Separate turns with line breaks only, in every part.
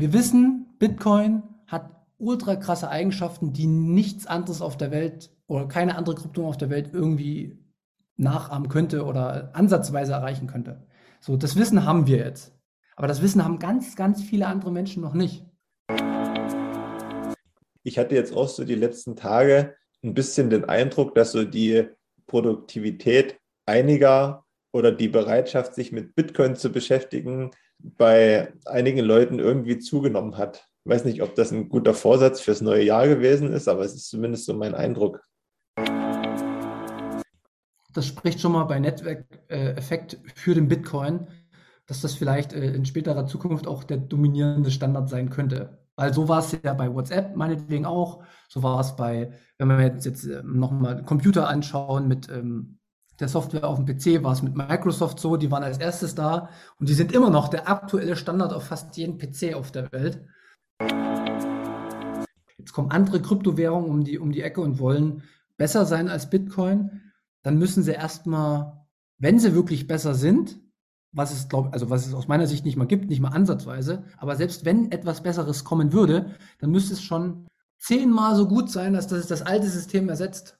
wir wissen, Bitcoin hat ultra krasse Eigenschaften, die nichts anderes auf der Welt oder keine andere Krypto auf der Welt irgendwie nachahmen könnte oder ansatzweise erreichen könnte. So, das Wissen haben wir jetzt. Aber das Wissen haben ganz, ganz viele andere Menschen noch nicht.
Ich hatte jetzt auch so die letzten Tage ein bisschen den Eindruck, dass so die Produktivität einiger oder die Bereitschaft, sich mit Bitcoin zu beschäftigen, bei einigen Leuten irgendwie zugenommen hat. Ich weiß nicht, ob das ein guter Vorsatz fürs neue Jahr gewesen ist, aber es ist zumindest so mein Eindruck.
Das spricht schon mal bei Netzwerkeffekt für den Bitcoin, dass das vielleicht äh, in späterer Zukunft auch der dominierende Standard sein könnte. Weil so war es ja bei WhatsApp meinetwegen auch. So war es bei, wenn wir jetzt, jetzt ähm, nochmal Computer anschauen mit ähm, der Software auf dem PC, war es mit Microsoft so. Die waren als erstes da und die sind immer noch der aktuelle Standard auf fast jedem PC auf der Welt. Jetzt kommen andere Kryptowährungen um die, um die Ecke und wollen besser sein als Bitcoin. Dann müssen sie erstmal, wenn sie wirklich besser sind, was es, glaub, also was es aus meiner Sicht nicht mal gibt, nicht mal ansatzweise, aber selbst wenn etwas Besseres kommen würde, dann müsste es schon zehnmal so gut sein, dass es das alte System ersetzt.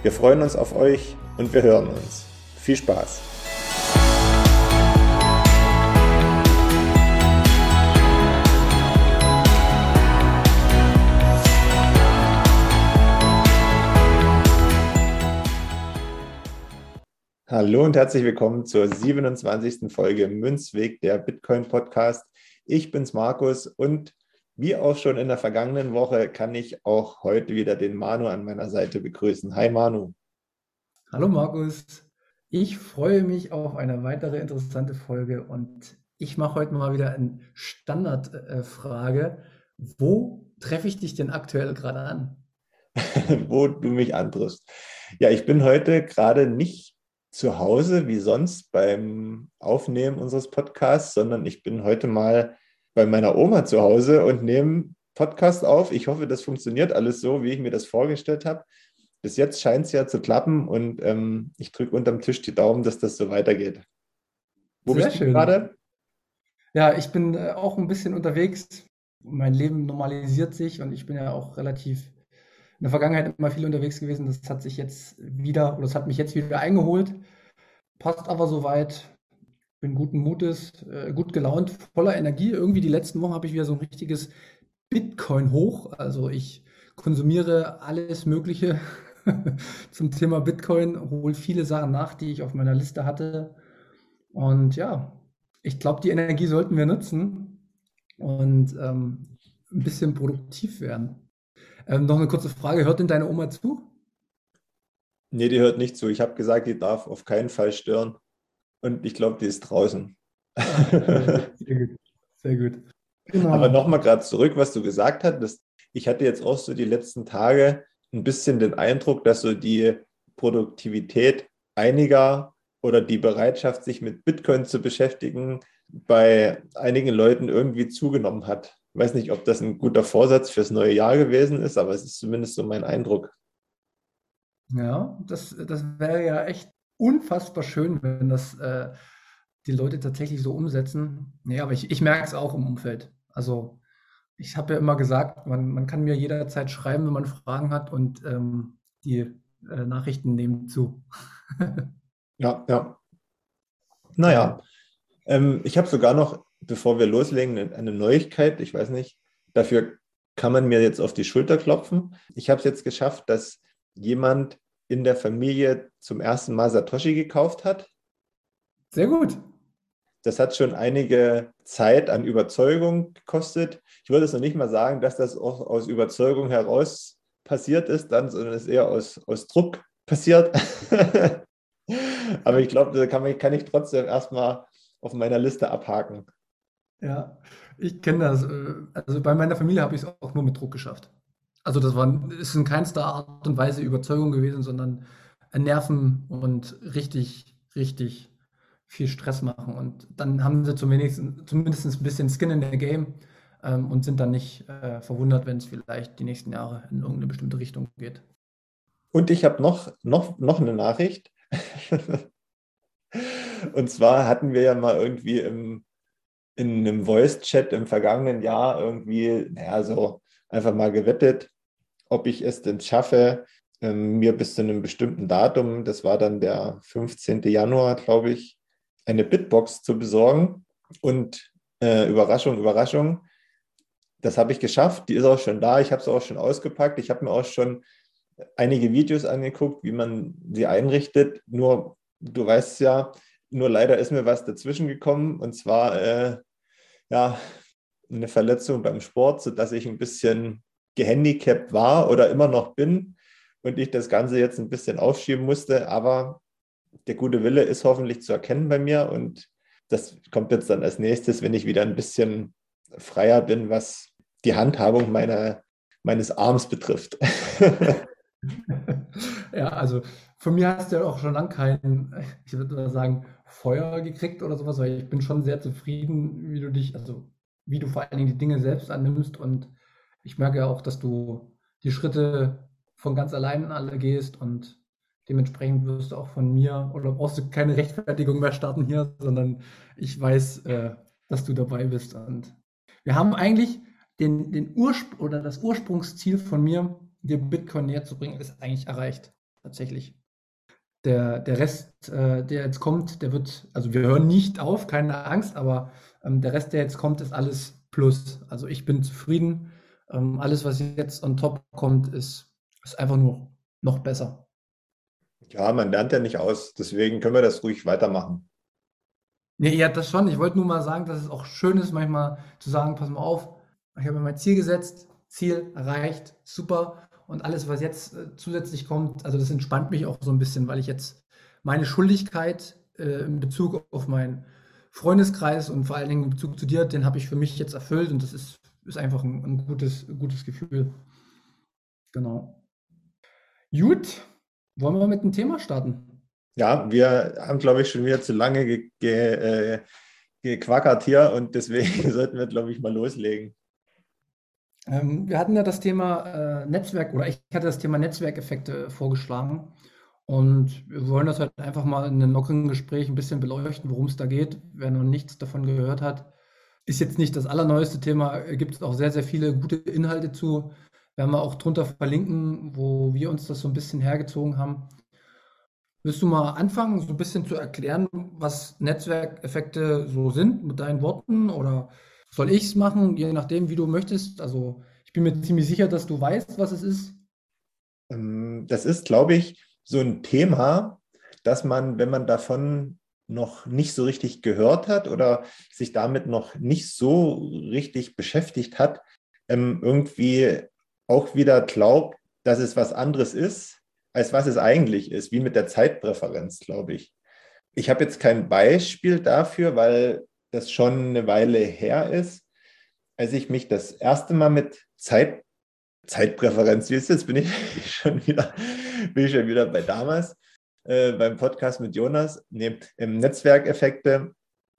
Wir freuen uns auf euch und wir hören uns. Viel Spaß! Hallo und herzlich willkommen zur 27. Folge Münzweg, der Bitcoin Podcast. Ich bin's Markus und wie auch schon in der vergangenen Woche kann ich auch heute wieder den Manu an meiner Seite begrüßen. Hi Manu.
Hallo Markus, ich freue mich auf eine weitere interessante Folge und ich mache heute mal wieder eine Standardfrage. Wo treffe ich dich denn aktuell gerade an?
Wo du mich antriffst. Ja, ich bin heute gerade nicht zu Hause wie sonst beim Aufnehmen unseres Podcasts, sondern ich bin heute mal bei meiner Oma zu Hause und nehme Podcast auf. Ich hoffe, das funktioniert alles so, wie ich mir das vorgestellt habe bis jetzt scheint es ja zu klappen und ähm, ich drücke unterm Tisch die Daumen, dass das so weitergeht.
Wo Sehr bist du gerade? Ja, ich bin äh, auch ein bisschen unterwegs. Mein Leben normalisiert sich und ich bin ja auch relativ in der Vergangenheit immer viel unterwegs gewesen. Das hat sich jetzt wieder, oder das hat mich jetzt wieder eingeholt. Passt aber soweit. Bin guten Mutes, äh, gut gelaunt, voller Energie. Irgendwie die letzten Wochen habe ich wieder so ein richtiges Bitcoin hoch. Also ich konsumiere alles Mögliche zum Thema Bitcoin, hole viele Sachen nach, die ich auf meiner Liste hatte. Und ja, ich glaube, die Energie sollten wir nutzen und ähm, ein bisschen produktiv werden. Ähm, noch eine kurze Frage: Hört denn deine Oma zu?
Nee, die hört nicht zu. Ich habe gesagt, die darf auf keinen Fall stören. Und ich glaube, die ist draußen. Sehr gut. Sehr gut. Genau. Aber nochmal gerade zurück, was du gesagt hast. Ich hatte jetzt auch so die letzten Tage ein bisschen den Eindruck, dass so die Produktivität einiger oder die Bereitschaft, sich mit Bitcoin zu beschäftigen, bei einigen Leuten irgendwie zugenommen hat. Ich weiß nicht, ob das ein guter Vorsatz fürs neue Jahr gewesen ist, aber es ist zumindest so mein Eindruck.
Ja, das, das wäre ja echt unfassbar schön, wenn das äh, die Leute tatsächlich so umsetzen. Nee, aber ich, ich merke es auch im Umfeld. Also ich habe ja immer gesagt, man, man kann mir jederzeit schreiben, wenn man Fragen hat und ähm, die äh, Nachrichten nehmen zu.
ja, ja. Naja, ähm, ich habe sogar noch, bevor wir loslegen, eine Neuigkeit. Ich weiß nicht, dafür kann man mir jetzt auf die Schulter klopfen. Ich habe es jetzt geschafft, dass jemand in der Familie zum ersten Mal Satoshi gekauft hat.
Sehr gut.
das hat schon einige Zeit an Überzeugung gekostet. Ich würde es noch nicht mal sagen, dass das auch aus Überzeugung heraus passiert ist, dann, sondern es ist eher aus, aus Druck passiert. Aber ich glaube, da kann, kann ich trotzdem erstmal auf meiner Liste abhaken.
Ja, ich kenne das. Äh, also bei meiner Familie habe ich es auch nur mit Druck geschafft. Also das war, ist in keinster Art und Weise Überzeugung gewesen, sondern Nerven und richtig, richtig viel Stress machen. Und dann haben sie zumindest, zumindest ein bisschen Skin in der Game ähm, und sind dann nicht äh, verwundert, wenn es vielleicht die nächsten Jahre in irgendeine bestimmte Richtung geht.
Und ich habe noch, noch, noch eine Nachricht. und zwar hatten wir ja mal irgendwie im, in einem Voice-Chat im vergangenen Jahr irgendwie, naja, so einfach mal gewettet, ob ich es denn schaffe, ähm, mir bis zu einem bestimmten Datum, das war dann der 15. Januar, glaube ich, eine Bitbox zu besorgen. Und äh, Überraschung, Überraschung, das habe ich geschafft. Die ist auch schon da. Ich habe sie auch schon ausgepackt. Ich habe mir auch schon einige Videos angeguckt, wie man sie einrichtet. Nur, du weißt ja, nur leider ist mir was dazwischen gekommen. Und zwar, äh, ja, eine Verletzung beim Sport, sodass ich ein bisschen gehandicapt war oder immer noch bin und ich das Ganze jetzt ein bisschen aufschieben musste. Aber der gute Wille ist hoffentlich zu erkennen bei mir und das kommt jetzt dann als nächstes, wenn ich wieder ein bisschen freier bin, was die Handhabung meiner, meines Arms betrifft.
ja, also von mir hast du ja auch schon lange kein, ich würde sagen, Feuer gekriegt oder sowas, weil ich bin schon sehr zufrieden, wie du dich, also wie du vor allen Dingen die Dinge selbst annimmst und ich merke ja auch, dass du die Schritte von ganz allein alle gehst und dementsprechend wirst du auch von mir oder brauchst du keine Rechtfertigung mehr starten hier, sondern ich weiß, äh, dass du dabei bist. Und wir haben eigentlich den, den Urspr oder das Ursprungsziel von mir, dir Bitcoin näher zu bringen, ist eigentlich erreicht. Tatsächlich. Der, der Rest, äh, der jetzt kommt, der wird, also wir hören nicht auf, keine Angst, aber ähm, der Rest, der jetzt kommt, ist alles Plus. Also ich bin zufrieden. Ähm, alles, was jetzt on top kommt, ist, ist einfach nur noch besser.
Ja, man lernt ja nicht aus, deswegen können wir das ruhig weitermachen.
Nee, ja, das schon. Ich wollte nur mal sagen, dass es auch schön ist, manchmal zu sagen, pass mal auf, ich habe mir mein Ziel gesetzt, Ziel erreicht, super. Und alles, was jetzt äh, zusätzlich kommt, also das entspannt mich auch so ein bisschen, weil ich jetzt meine Schuldigkeit äh, in Bezug auf meinen Freundeskreis und vor allen Dingen in Bezug zu dir, den habe ich für mich jetzt erfüllt und das ist, ist einfach ein, ein gutes, gutes Gefühl. Genau. Gut, wollen wir mit dem Thema starten?
Ja, wir haben, glaube ich, schon wieder zu lange ge ge äh, gequackert hier und deswegen sollten wir, glaube ich, mal loslegen.
Ähm, wir hatten ja das Thema äh, Netzwerk oder ich hatte das Thema Netzwerkeffekte vorgeschlagen. Und wir wollen das halt einfach mal in einem lockeren Gespräch ein bisschen beleuchten, worum es da geht. Wer noch nichts davon gehört hat, ist jetzt nicht das allerneueste Thema. Gibt es auch sehr, sehr viele gute Inhalte zu. Werden wir auch drunter verlinken, wo wir uns das so ein bisschen hergezogen haben. Willst du mal anfangen, so ein bisschen zu erklären, was Netzwerkeffekte so sind mit deinen Worten? Oder soll ich es machen, je nachdem, wie du möchtest? Also ich bin mir ziemlich sicher, dass du weißt, was es ist.
Ähm, das ist, glaube ich, so ein Thema, dass man, wenn man davon noch nicht so richtig gehört hat oder sich damit noch nicht so richtig beschäftigt hat, ähm, irgendwie auch wieder glaubt, dass es was anderes ist, als was es eigentlich ist, wie mit der Zeitpräferenz, glaube ich. Ich habe jetzt kein Beispiel dafür, weil das schon eine Weile her ist, als ich mich das erste Mal mit Zeit, Zeitpräferenz, wie ist jetzt bin ich schon wieder, bin ich schon wieder bei damals, äh, beim Podcast mit Jonas, nee, im Netzwerkeffekte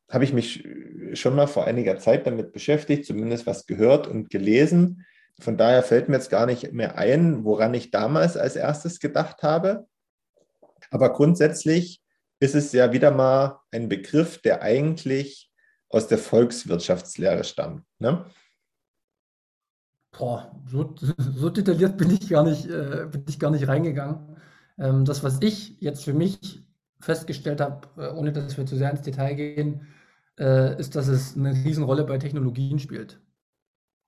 habe ich mich schon mal vor einiger Zeit damit beschäftigt, zumindest was gehört und gelesen. Von daher fällt mir jetzt gar nicht mehr ein, woran ich damals als erstes gedacht habe. Aber grundsätzlich ist es ja wieder mal ein Begriff, der eigentlich aus der Volkswirtschaftslehre stammt. Ne?
Boah, so, so, detailliert bin ich gar nicht, äh, bin ich gar nicht reingegangen. Ähm, das, was ich jetzt für mich festgestellt habe, äh, ohne dass wir zu sehr ins Detail gehen, äh, ist, dass es eine Riesenrolle bei Technologien spielt.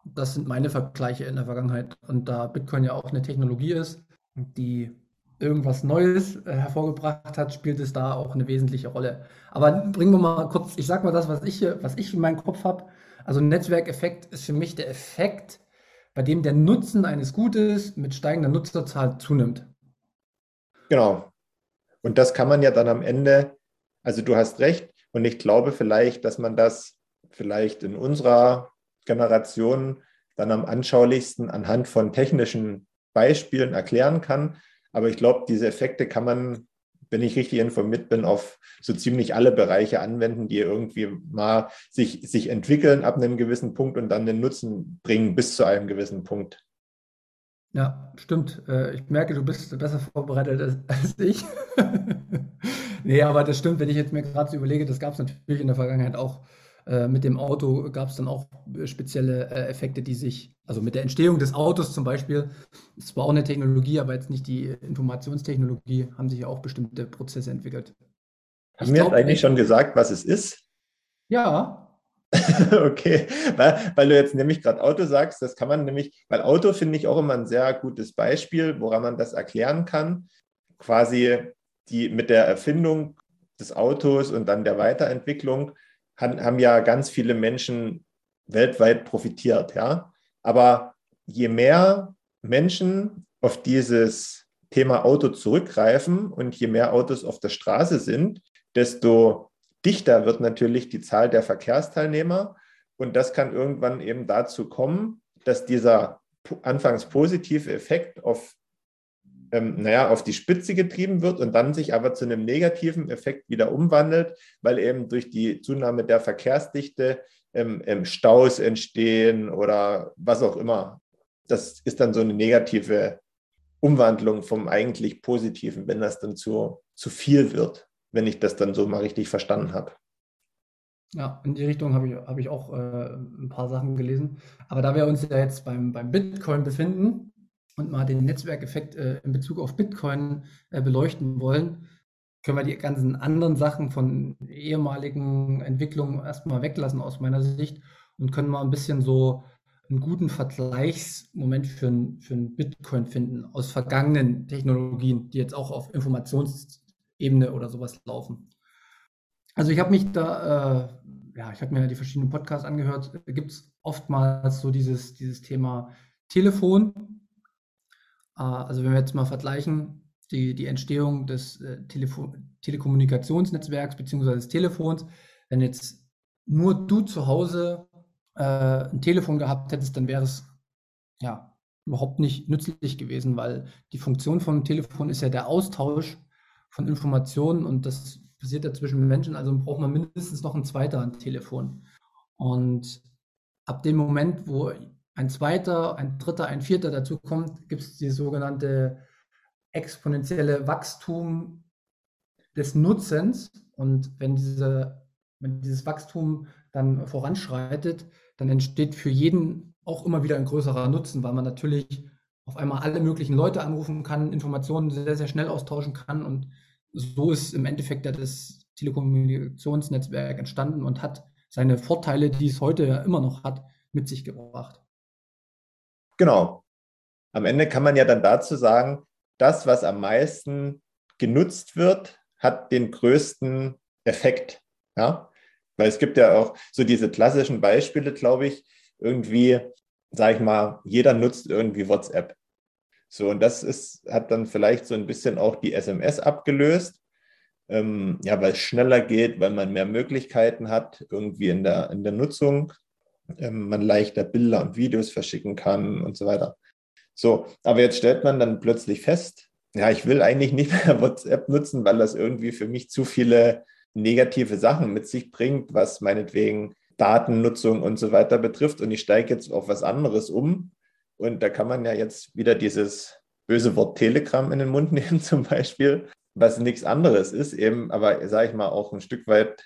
Das sind meine Vergleiche in der Vergangenheit. Und da Bitcoin ja auch eine Technologie ist, die irgendwas Neues äh, hervorgebracht hat, spielt es da auch eine wesentliche Rolle. Aber bringen wir mal kurz, ich sag mal das, was ich, hier, was ich in meinem Kopf habe. Also Netzwerkeffekt ist für mich der Effekt, bei dem der Nutzen eines Gutes mit steigender Nutzerzahl zunimmt.
Genau. Und das kann man ja dann am Ende, also du hast recht, und ich glaube vielleicht, dass man das vielleicht in unserer Generation dann am anschaulichsten anhand von technischen Beispielen erklären kann. Aber ich glaube, diese Effekte kann man, wenn ich richtig informiert bin, auf so ziemlich alle Bereiche anwenden, die irgendwie mal sich, sich entwickeln ab einem gewissen Punkt und dann den Nutzen bringen bis zu einem gewissen Punkt.
Ja, stimmt. Äh, ich merke, du bist besser vorbereitet als, als ich. nee, aber das stimmt, wenn ich jetzt mir gerade so überlege, das gab es natürlich in der Vergangenheit auch äh, mit dem Auto gab es dann auch äh, spezielle äh, Effekte, die sich, also mit der Entstehung des Autos zum Beispiel, es war auch eine Technologie, aber jetzt nicht die Informationstechnologie, haben sich ja auch bestimmte Prozesse entwickelt.
Haben wir jetzt eigentlich schon gesagt, was es ist?
Ja.
okay, weil, weil, du jetzt nämlich gerade Auto sagst, das kann man nämlich, weil Auto finde ich auch immer ein sehr gutes Beispiel, woran man das erklären kann. Quasi die mit der Erfindung des Autos und dann der Weiterentwicklung haben ja ganz viele Menschen weltweit profitiert, ja. Aber je mehr Menschen auf dieses Thema Auto zurückgreifen und je mehr Autos auf der Straße sind, desto dichter wird natürlich die Zahl der Verkehrsteilnehmer. Und das kann irgendwann eben dazu kommen, dass dieser anfangs positive Effekt auf ähm, naja, auf die Spitze getrieben wird und dann sich aber zu einem negativen Effekt wieder umwandelt, weil eben durch die Zunahme der Verkehrsdichte ähm, ähm, Staus entstehen oder was auch immer. Das ist dann so eine negative Umwandlung vom eigentlich Positiven, wenn das dann zu, zu viel wird, wenn ich das dann so mal richtig verstanden habe.
Ja, in die Richtung habe ich, hab ich auch äh, ein paar Sachen gelesen. Aber da wir uns ja jetzt beim, beim Bitcoin befinden, und mal den Netzwerkeffekt äh, in Bezug auf Bitcoin äh, beleuchten wollen, können wir die ganzen anderen Sachen von ehemaligen Entwicklungen erstmal weglassen aus meiner Sicht und können mal ein bisschen so einen guten Vergleichsmoment für ein, für Bitcoin finden aus vergangenen Technologien, die jetzt auch auf Informationsebene oder sowas laufen. Also ich habe mich da, äh, ja, ich habe mir die verschiedenen Podcasts angehört, da gibt es oftmals so dieses, dieses Thema Telefon, also wenn wir jetzt mal vergleichen, die, die Entstehung des äh, Telefon Telekommunikationsnetzwerks bzw. des Telefons, wenn jetzt nur du zu Hause äh, ein Telefon gehabt hättest, dann wäre es ja überhaupt nicht nützlich gewesen, weil die Funktion vom Telefon ist ja der Austausch von Informationen und das passiert ja zwischen Menschen, also braucht man mindestens noch ein zweiter Telefon. Und ab dem Moment, wo ein zweiter, ein dritter, ein vierter dazu kommt, gibt es die sogenannte exponentielle Wachstum des Nutzens. Und wenn, diese, wenn dieses Wachstum dann voranschreitet, dann entsteht für jeden auch immer wieder ein größerer Nutzen, weil man natürlich auf einmal alle möglichen Leute anrufen kann, Informationen sehr, sehr schnell austauschen kann. Und so ist im Endeffekt das Telekommunikationsnetzwerk entstanden und hat seine Vorteile, die es heute ja immer noch hat, mit sich gebracht.
Genau. Am Ende kann man ja dann dazu sagen, das, was am meisten genutzt wird, hat den größten Effekt. Ja? Weil es gibt ja auch so diese klassischen Beispiele, glaube ich, irgendwie, sage ich mal, jeder nutzt irgendwie WhatsApp. So, und das ist, hat dann vielleicht so ein bisschen auch die SMS abgelöst. Ähm, ja, weil es schneller geht, weil man mehr Möglichkeiten hat, irgendwie in der, in der Nutzung ähm, man leichter Bilder und Videos verschicken kann und so weiter. So, aber jetzt stellt man dann plötzlich fest, ja, ich will eigentlich nicht mehr WhatsApp nutzen, weil das irgendwie für mich zu viele negative Sachen mit sich bringt, was meinetwegen Datennutzung und so weiter betrifft. Und ich steige jetzt auf was anderes um. Und da kann man ja jetzt wieder dieses böse Wort Telegram in den Mund nehmen zum Beispiel, was nichts anderes ist, eben, aber sage ich mal auch ein Stück weit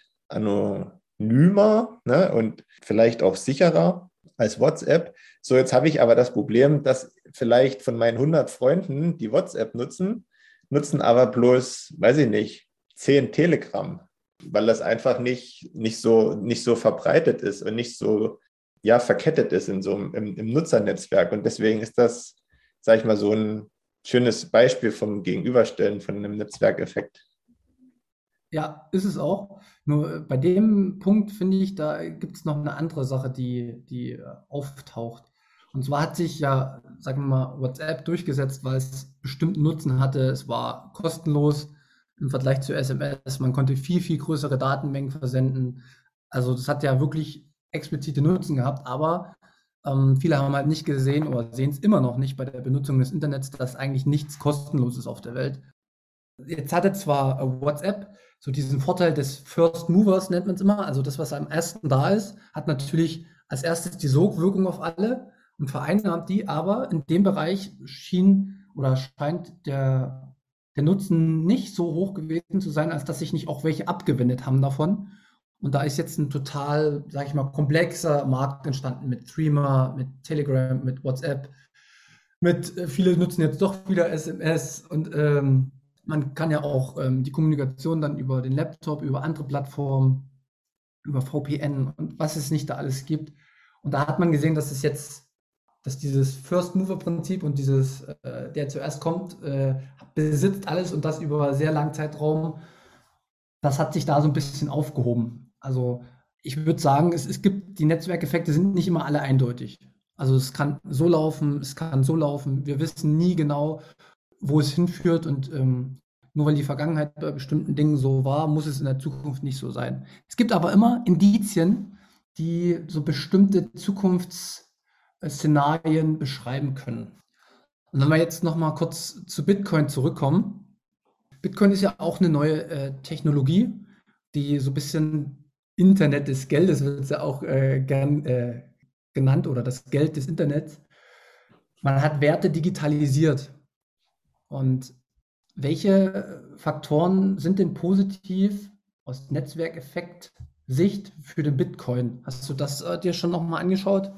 anonymer ne, und vielleicht auch sicherer als WhatsApp. So, jetzt habe ich aber das Problem, dass vielleicht von meinen 100 Freunden, die WhatsApp nutzen, nutzen aber bloß, weiß ich nicht, 10 Telegram, weil das einfach nicht, nicht, so, nicht so verbreitet ist und nicht so ja, verkettet ist in so einem, im, im Nutzernetzwerk. Und deswegen ist das, sage ich mal, so ein schönes Beispiel vom Gegenüberstellen von einem Netzwerkeffekt.
Ja, ist es auch. Nur äh, bei dem Punkt finde ich, da gibt es noch eine andere Sache, die, die äh, auftaucht. Und zwar hat sich ja, sagen wir mal, WhatsApp durchgesetzt, weil es bestimmten Nutzen hatte. Es war kostenlos im Vergleich zu SMS. Man konnte viel, viel größere Datenmengen versenden. Also das hat ja wirklich explizite Nutzen gehabt, aber ähm, viele haben halt nicht gesehen oder sehen es immer noch nicht bei der Benutzung des Internets, dass eigentlich nichts kostenlos ist auf der Welt. Jetzt hatte zwar WhatsApp so diesen Vorteil des First Movers, nennt man es immer, also das, was am ersten da ist, hat natürlich als erstes die Sogwirkung auf alle und vereinnahmt die, aber in dem Bereich schien oder scheint der, der Nutzen nicht so hoch gewesen zu sein, als dass sich nicht auch welche abgewendet haben davon. Und da ist jetzt ein total, sag ich mal, komplexer Markt entstanden mit Threema, mit Telegram, mit WhatsApp, mit äh, viele nutzen jetzt doch wieder SMS und ähm, man kann ja auch ähm, die Kommunikation dann über den Laptop, über andere Plattformen, über VPN und was es nicht da alles gibt. Und da hat man gesehen, dass es jetzt, dass dieses First Mover Prinzip und dieses, äh, der zuerst kommt, äh, besitzt alles und das über sehr langen Zeitraum, das hat sich da so ein bisschen aufgehoben. Also ich würde sagen, es, es gibt, die Netzwerkeffekte sind nicht immer alle eindeutig. Also es kann so laufen, es kann so laufen. Wir wissen nie genau, wo es hinführt und ähm, nur weil die Vergangenheit bei bestimmten Dingen so war, muss es in der Zukunft nicht so sein. Es gibt aber immer Indizien, die so bestimmte Zukunftsszenarien beschreiben können. Und wenn wir jetzt noch mal kurz zu Bitcoin zurückkommen. Bitcoin ist ja auch eine neue äh, Technologie, die so ein bisschen Internet des Geldes wird ja auch äh, gern äh, genannt oder das Geld des Internets. Man hat Werte digitalisiert. Und welche Faktoren sind denn positiv aus Netzwerkeffekt-Sicht für den Bitcoin? Hast du das äh, dir schon nochmal angeschaut?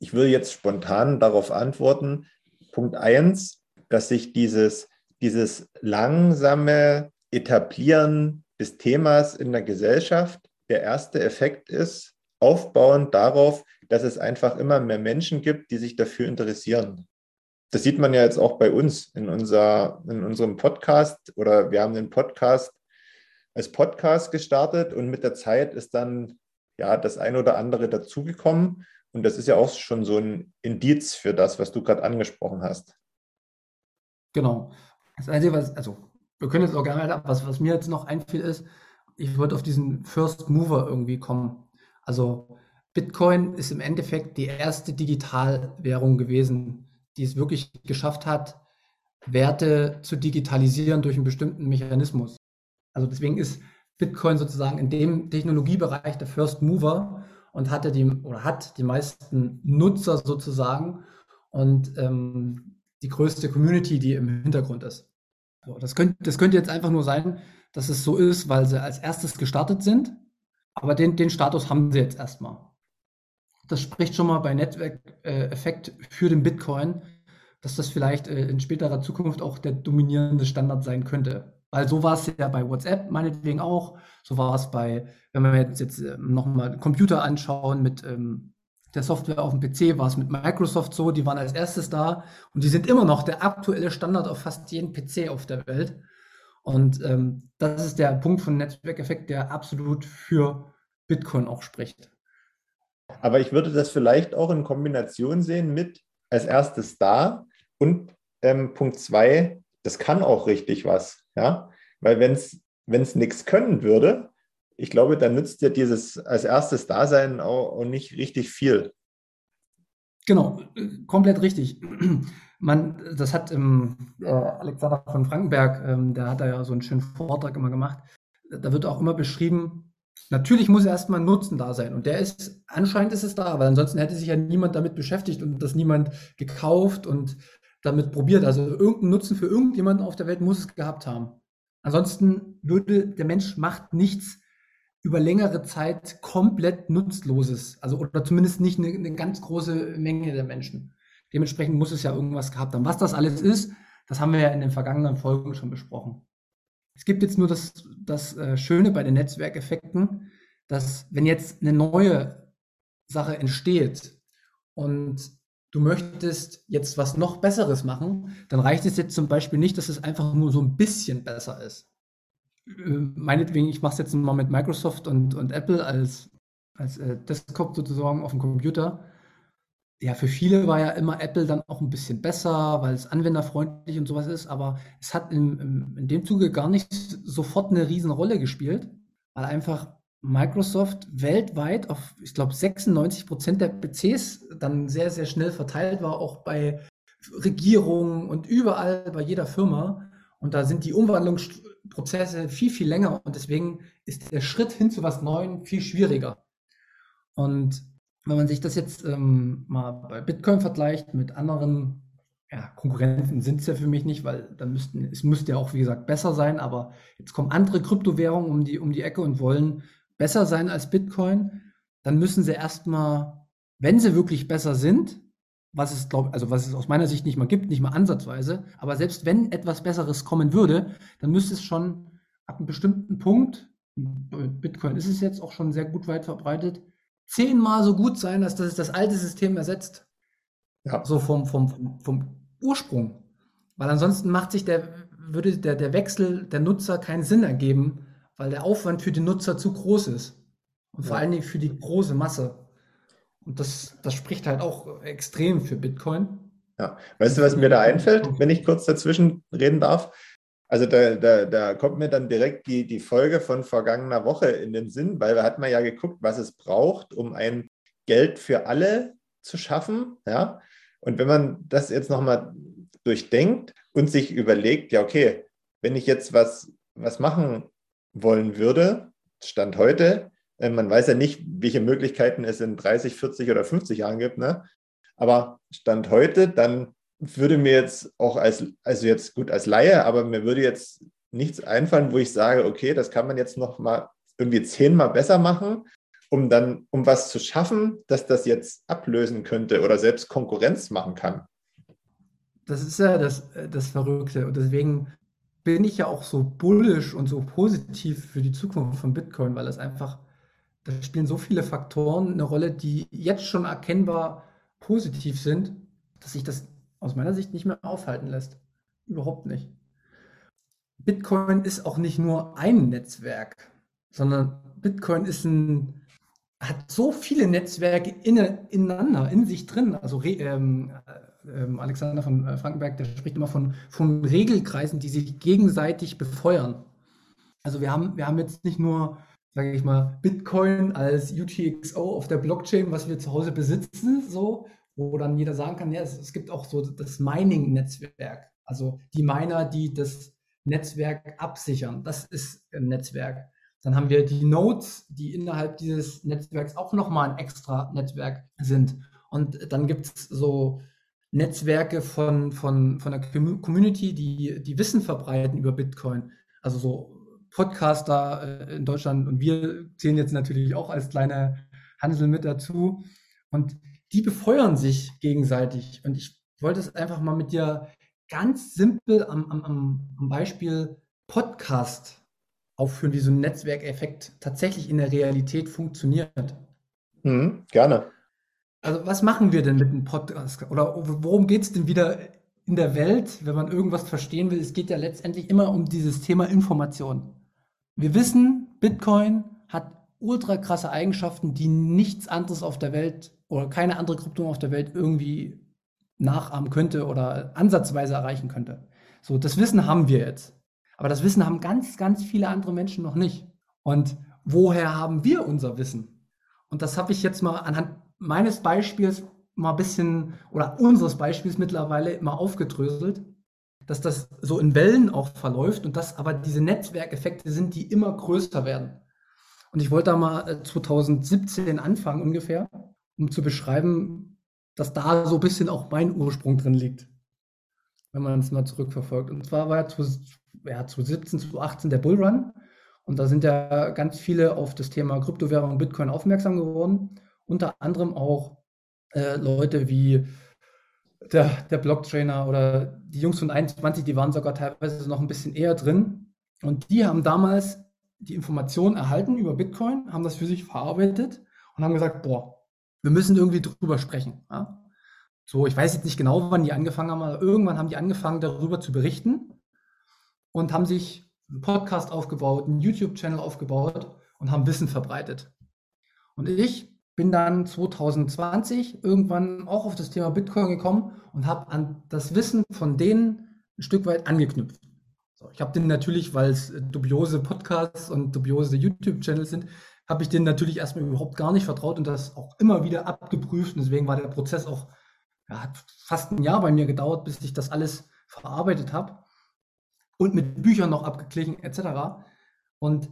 Ich will jetzt spontan darauf antworten. Punkt 1, dass sich dieses, dieses langsame Etablieren des Themas in der Gesellschaft der erste Effekt ist, aufbauend darauf, dass es einfach immer mehr Menschen gibt, die sich dafür interessieren das sieht man ja jetzt auch bei uns in, unser, in unserem Podcast oder wir haben den Podcast als Podcast gestartet und mit der Zeit ist dann ja das ein oder andere dazugekommen und das ist ja auch schon so ein Indiz für das, was du gerade angesprochen hast.
Genau. Das Einzige, was, also wir können jetzt auch gerne, was, was mir jetzt noch einfiel, ist, ich wollte auf diesen First Mover irgendwie kommen. Also Bitcoin ist im Endeffekt die erste Digitalwährung gewesen, die es wirklich geschafft hat, Werte zu digitalisieren durch einen bestimmten Mechanismus. Also deswegen ist Bitcoin sozusagen in dem Technologiebereich der First Mover und hatte die oder hat die meisten Nutzer sozusagen und ähm, die größte Community, die im Hintergrund ist. So, das, könnte, das könnte jetzt einfach nur sein, dass es so ist, weil sie als erstes gestartet sind, aber den, den Status haben sie jetzt erstmal. Das spricht schon mal bei Netzwerkeffekt äh, für den Bitcoin, dass das vielleicht äh, in späterer Zukunft auch der dominierende Standard sein könnte. Weil so war es ja bei WhatsApp meinetwegen auch. So war es bei, wenn wir jetzt, jetzt ähm, nochmal Computer anschauen mit ähm, der Software auf dem PC, war es mit Microsoft so. Die waren als erstes da und die sind immer noch der aktuelle Standard auf fast jedem PC auf der Welt. Und ähm, das ist der Punkt von Netzwerkeffekt, der absolut für Bitcoin auch spricht.
Aber ich würde das vielleicht auch in Kombination sehen mit als erstes da und ähm, Punkt zwei, das kann auch richtig was. Ja? Weil wenn es nichts können würde, ich glaube, dann nützt ja dieses als erstes Dasein auch, auch nicht richtig viel.
Genau, komplett richtig. Man, das hat ähm, äh, Alexander von Frankenberg, ähm, der hat da ja so einen schönen Vortrag immer gemacht. Da wird auch immer beschrieben, Natürlich muss erstmal ein Nutzen da sein. Und der ist, anscheinend ist es da, weil ansonsten hätte sich ja niemand damit beschäftigt und das niemand gekauft und damit probiert. Also irgendeinen Nutzen für irgendjemanden auf der Welt muss es gehabt haben. Ansonsten würde der Mensch macht nichts über längere Zeit komplett Nutzloses. Also oder zumindest nicht eine, eine ganz große Menge der Menschen. Dementsprechend muss es ja irgendwas gehabt haben. Was das alles ist, das haben wir ja in den vergangenen Folgen schon besprochen. Es gibt jetzt nur das, das äh, Schöne bei den Netzwerkeffekten, dass wenn jetzt eine neue Sache entsteht und du möchtest jetzt was noch Besseres machen, dann reicht es jetzt zum Beispiel nicht, dass es einfach nur so ein bisschen besser ist. Äh, meinetwegen, ich mache es jetzt mal mit Microsoft und, und Apple als, als äh, Desktop sozusagen auf dem Computer. Ja, für viele war ja immer Apple dann auch ein bisschen besser, weil es anwenderfreundlich und sowas ist, aber es hat in, in, dem Zuge gar nicht sofort eine Riesenrolle gespielt, weil einfach Microsoft weltweit auf, ich glaube, 96 Prozent der PCs dann sehr, sehr schnell verteilt war, auch bei Regierungen und überall bei jeder Firma. Und da sind die Umwandlungsprozesse viel, viel länger und deswegen ist der Schritt hin zu was Neuem viel schwieriger. Und wenn man sich das jetzt ähm, mal bei Bitcoin vergleicht mit anderen ja, Konkurrenten sind es ja für mich nicht, weil dann müssten, es müsste ja auch, wie gesagt, besser sein, aber jetzt kommen andere Kryptowährungen um die, um die Ecke und wollen besser sein als Bitcoin, dann müssen sie erstmal, wenn sie wirklich besser sind, was es glaub, also was es aus meiner Sicht nicht mal gibt, nicht mal ansatzweise, aber selbst wenn etwas Besseres kommen würde, dann müsste es schon ab einem bestimmten Punkt, Bitcoin ist es jetzt auch schon sehr gut weit verbreitet, zehnmal so gut sein, als dass es das alte System ersetzt. Ja. So vom, vom, vom, Ursprung. Weil ansonsten macht sich der, würde der, der Wechsel der Nutzer keinen Sinn ergeben, weil der Aufwand für die Nutzer zu groß ist. Und vor ja. allen Dingen für die große Masse. Und das, das spricht halt auch extrem für Bitcoin.
Ja, weißt du, was mir da einfällt, wenn ich kurz dazwischen reden darf? Also da, da, da kommt mir dann direkt die, die Folge von vergangener Woche in den Sinn, weil da hat man ja geguckt, was es braucht, um ein Geld für alle zu schaffen. Ja? Und wenn man das jetzt nochmal durchdenkt und sich überlegt, ja, okay, wenn ich jetzt was, was machen wollen würde, Stand heute, äh, man weiß ja nicht, welche Möglichkeiten es in 30, 40 oder 50 Jahren gibt, ne? aber Stand heute, dann würde mir jetzt auch als, also jetzt gut als Laie, aber mir würde jetzt nichts einfallen, wo ich sage, okay, das kann man jetzt noch mal irgendwie zehnmal besser machen, um dann, um was zu schaffen, dass das jetzt ablösen könnte oder selbst Konkurrenz machen kann.
Das ist ja das, das Verrückte. Und deswegen bin ich ja auch so bullisch und so positiv für die Zukunft von Bitcoin, weil es einfach, da spielen so viele Faktoren eine Rolle, die jetzt schon erkennbar positiv sind, dass sich das aus meiner Sicht nicht mehr aufhalten lässt. Überhaupt nicht. Bitcoin ist auch nicht nur ein Netzwerk, sondern Bitcoin ist ein, hat so viele Netzwerke ineinander, in sich drin. Also ähm, ähm, Alexander von äh, Frankenberg, der spricht immer von, von Regelkreisen, die sich gegenseitig befeuern. Also wir haben, wir haben jetzt nicht nur, sage ich mal, Bitcoin als UTXO auf der Blockchain, was wir zu Hause besitzen, so, wo dann jeder sagen kann, ja, es, es gibt auch so das Mining-Netzwerk. Also die Miner, die das Netzwerk absichern. Das ist ein Netzwerk. Dann haben wir die Nodes, die innerhalb dieses Netzwerks auch nochmal ein extra Netzwerk sind. Und dann gibt es so Netzwerke von, von, von der Community, die, die Wissen verbreiten über Bitcoin. Also so Podcaster äh, in Deutschland und wir zählen jetzt natürlich auch als kleine Hansel mit dazu. Und die befeuern sich gegenseitig. Und ich wollte es einfach mal mit dir ganz simpel am, am, am Beispiel Podcast aufführen, wie so ein Netzwerkeffekt tatsächlich in der Realität funktioniert.
Mhm, gerne.
Also was machen wir denn mit einem Podcast? Oder worum geht es denn wieder in der Welt, wenn man irgendwas verstehen will? Es geht ja letztendlich immer um dieses Thema Information. Wir wissen, Bitcoin hat ultra krasse Eigenschaften, die nichts anderes auf der Welt oder keine andere Krypto auf der Welt irgendwie nachahmen könnte oder ansatzweise erreichen könnte. So, das Wissen haben wir jetzt. Aber das Wissen haben ganz, ganz viele andere Menschen noch nicht. Und woher haben wir unser Wissen? Und das habe ich jetzt mal anhand meines Beispiels mal ein bisschen oder unseres Beispiels mittlerweile mal aufgedröselt, dass das so in Wellen auch verläuft und dass aber diese Netzwerkeffekte sind, die immer größer werden. Und ich wollte da mal 2017 äh, anfangen ungefähr, um zu beschreiben, dass da so ein bisschen auch mein Ursprung drin liegt, wenn man es mal zurückverfolgt. Und zwar war ja, zu, ja 2017, 2018 der Bullrun und da sind ja ganz viele auf das Thema Kryptowährung Bitcoin aufmerksam geworden unter anderem auch äh, Leute wie der, der Blocktrainer oder die Jungs von 21, die waren sogar teilweise noch ein bisschen eher drin. Und die haben damals die Informationen erhalten über Bitcoin, haben das für sich verarbeitet und haben gesagt, boah, wir müssen irgendwie drüber sprechen. Ja? so, ich weiß jetzt nicht genau, wann die angefangen haben, aber irgendwann haben die angefangen, darüber zu berichten und haben sich einen Podcast aufgebaut, einen YouTube-Channel aufgebaut und haben Wissen verbreitet. Und ich bin dann 2020 irgendwann auch auf das Thema Bitcoin gekommen und habe an das Wissen von denen ein Stück weit angeknüpft. So, ich habe den natürlich, weil es dubiose Podcasts und dubiose YouTube-Channels sind, habe ich denen natürlich erstmal überhaupt gar nicht vertraut und das auch immer wieder abgeprüft. Und deswegen war der Prozess auch, ja, hat fast ein Jahr bei mir gedauert, bis ich das alles verarbeitet habe und mit Büchern noch abgeglichen etc. Und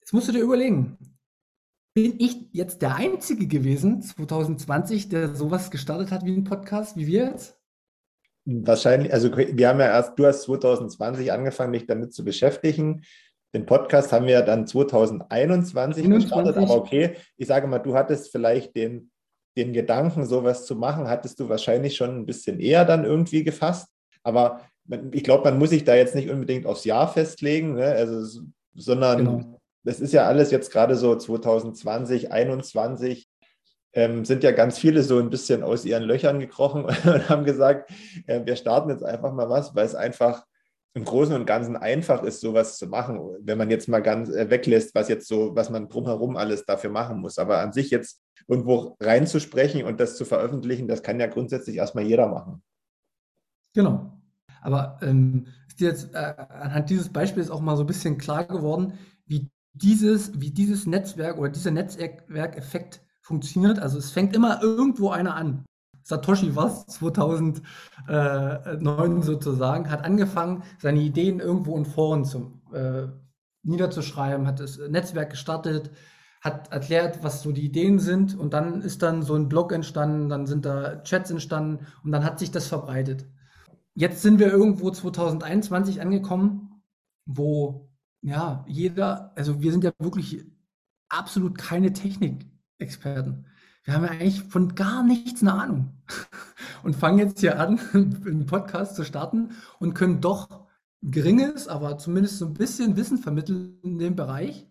jetzt musst du dir überlegen, bin ich jetzt der Einzige gewesen, 2020, der sowas gestartet hat wie ein Podcast, wie wir jetzt?
Wahrscheinlich, also wir haben ja erst, du hast 2020 angefangen, dich damit zu beschäftigen. Den Podcast haben wir dann 2021 gestartet, aber okay, ich sage mal, du hattest vielleicht den, den Gedanken, sowas zu machen, hattest du wahrscheinlich schon ein bisschen eher dann irgendwie gefasst. Aber ich glaube, man muss sich da jetzt nicht unbedingt aufs Jahr festlegen, ne? also, sondern genau das ist ja alles jetzt gerade so 2020, 2021, ähm, sind ja ganz viele so ein bisschen aus ihren Löchern gekrochen und haben gesagt, äh, wir starten jetzt einfach mal was, weil es einfach im Großen und Ganzen einfach ist, sowas zu machen, wenn man jetzt mal ganz äh, weglässt, was jetzt so, was man drumherum alles dafür machen muss. Aber an sich jetzt irgendwo reinzusprechen und das zu veröffentlichen, das kann ja grundsätzlich erstmal jeder machen.
Genau. Aber ähm, ist dir jetzt äh, anhand dieses Beispiels auch mal so ein bisschen klar geworden, wie dieses, wie dieses Netzwerk oder dieser Netzwerkeffekt funktioniert. Also es fängt immer irgendwo einer an. Satoshi was 2009 sozusagen hat angefangen, seine Ideen irgendwo in Foren zu, äh, niederzuschreiben, hat das Netzwerk gestartet, hat erklärt, was so die Ideen sind und dann ist dann so ein Blog entstanden, dann sind da Chats entstanden und dann hat sich das verbreitet. Jetzt sind wir irgendwo 2021 angekommen, wo ja, jeder, also wir sind ja wirklich absolut keine Technikexperten. Wir haben ja eigentlich von gar nichts eine Ahnung und fangen jetzt hier an, einen Podcast zu starten und können doch geringes, aber zumindest so ein bisschen Wissen vermitteln in dem Bereich.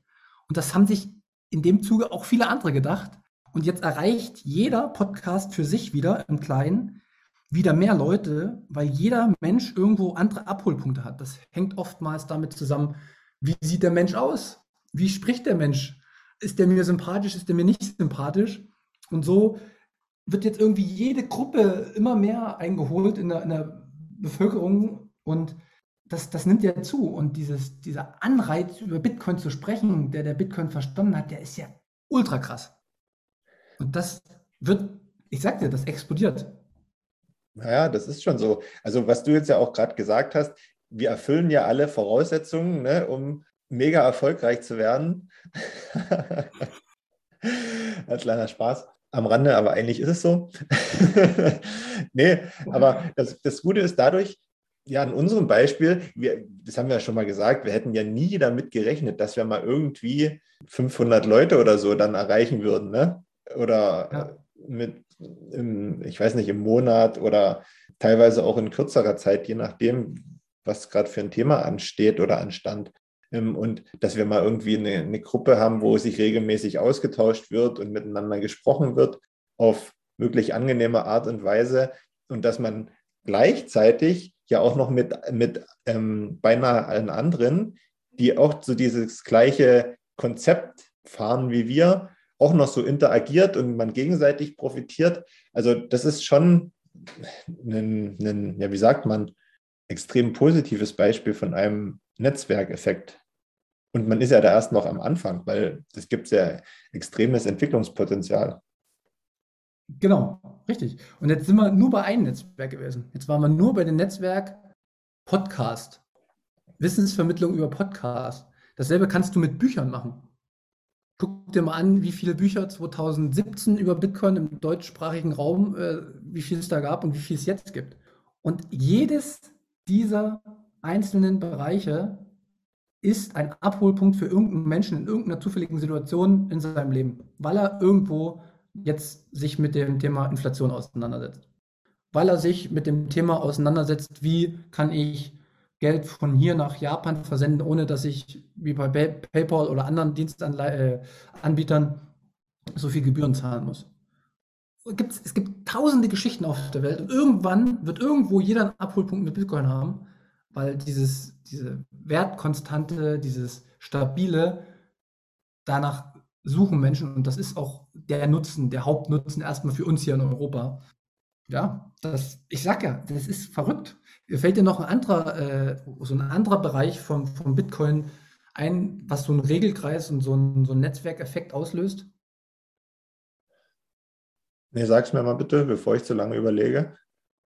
Und das haben sich in dem Zuge auch viele andere gedacht. Und jetzt erreicht jeder Podcast für sich wieder im Kleinen wieder mehr Leute, weil jeder Mensch irgendwo andere Abholpunkte hat. Das hängt oftmals damit zusammen, wie sieht der Mensch aus? Wie spricht der Mensch? Ist der mir sympathisch? Ist der mir nicht sympathisch? Und so wird jetzt irgendwie jede Gruppe immer mehr eingeholt in der, in der Bevölkerung und das, das nimmt ja zu. Und dieses, dieser Anreiz, über Bitcoin zu sprechen, der der Bitcoin verstanden hat, der ist ja ultra krass. Und das wird, ich sag dir, das explodiert.
Naja, das ist schon so. Also, was du jetzt ja auch gerade gesagt hast, wir erfüllen ja alle Voraussetzungen, ne, um mega erfolgreich zu werden. Ein kleiner Spaß am Rande, aber eigentlich ist es so. nee, aber das, das Gute ist dadurch, ja, in unserem Beispiel, wir, das haben wir ja schon mal gesagt, wir hätten ja nie damit gerechnet, dass wir mal irgendwie 500 Leute oder so dann erreichen würden, ne? Oder ja. mit, im, ich weiß nicht, im Monat oder teilweise auch in kürzerer Zeit, je nachdem, was gerade für ein Thema ansteht oder anstand. Ähm, und dass wir mal irgendwie eine, eine Gruppe haben, wo sich regelmäßig ausgetauscht wird und miteinander gesprochen wird auf wirklich angenehme Art und Weise und dass man gleichzeitig ja auch noch mit, mit ähm, beinahe allen anderen, die auch so dieses gleiche Konzept fahren wie wir, auch noch so interagiert und man gegenseitig profitiert. Also das ist schon ein, ein ja, wie sagt man, extrem positives Beispiel von einem Netzwerkeffekt. Und man ist ja da erst noch am Anfang, weil es gibt ja extremes Entwicklungspotenzial.
Genau, richtig. Und jetzt sind wir nur bei einem Netzwerk gewesen. Jetzt waren wir nur bei dem Netzwerk Podcast. Wissensvermittlung über Podcast. Dasselbe kannst du mit Büchern machen. Guck dir mal an, wie viele Bücher 2017 über Bitcoin im deutschsprachigen Raum, äh, wie viel es da gab und wie viel es jetzt gibt. Und jedes dieser einzelnen Bereiche ist ein Abholpunkt für irgendeinen Menschen in irgendeiner zufälligen Situation in seinem Leben, weil er irgendwo jetzt sich mit dem Thema Inflation auseinandersetzt. Weil er sich mit dem Thema auseinandersetzt, wie kann ich Geld von hier nach Japan versenden, ohne dass ich wie bei PayPal oder anderen Dienstanbietern äh, so viel Gebühren zahlen muss. gibt's, es gibt tausende Geschichten auf der Welt und irgendwann wird irgendwo jeder einen Abholpunkt mit Bitcoin haben, weil dieses, diese Wertkonstante, dieses stabile, danach suchen Menschen und das ist auch der Nutzen, der Hauptnutzen erstmal für uns hier in Europa. Ja, das, ich sag ja, das ist verrückt. Fällt dir noch ein anderer, äh, so ein anderer Bereich vom, vom Bitcoin ein, was so ein Regelkreis und so ein, so ein Netzwerkeffekt auslöst?
Nee, sag's mir mal bitte, bevor ich zu lange überlege.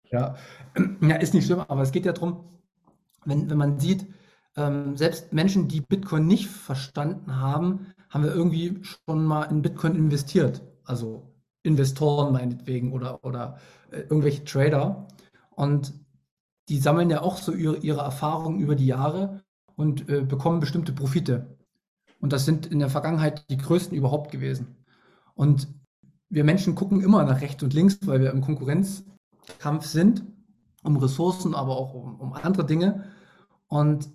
Ja, ja ist nicht schlimm, aber es geht ja darum, wenn, wenn man sieht, ähm, selbst Menschen, die Bitcoin nicht verstanden haben, haben wir irgendwie schon mal in Bitcoin investiert. Also Investoren meinetwegen oder, oder äh, irgendwelche Trader. Und die sammeln ja auch so ihre, ihre Erfahrungen über die Jahre und äh, bekommen bestimmte Profite. Und das sind in der Vergangenheit die größten überhaupt gewesen. Und wir Menschen gucken immer nach rechts und links, weil wir im Konkurrenzkampf sind, um Ressourcen, aber auch um, um andere Dinge. Und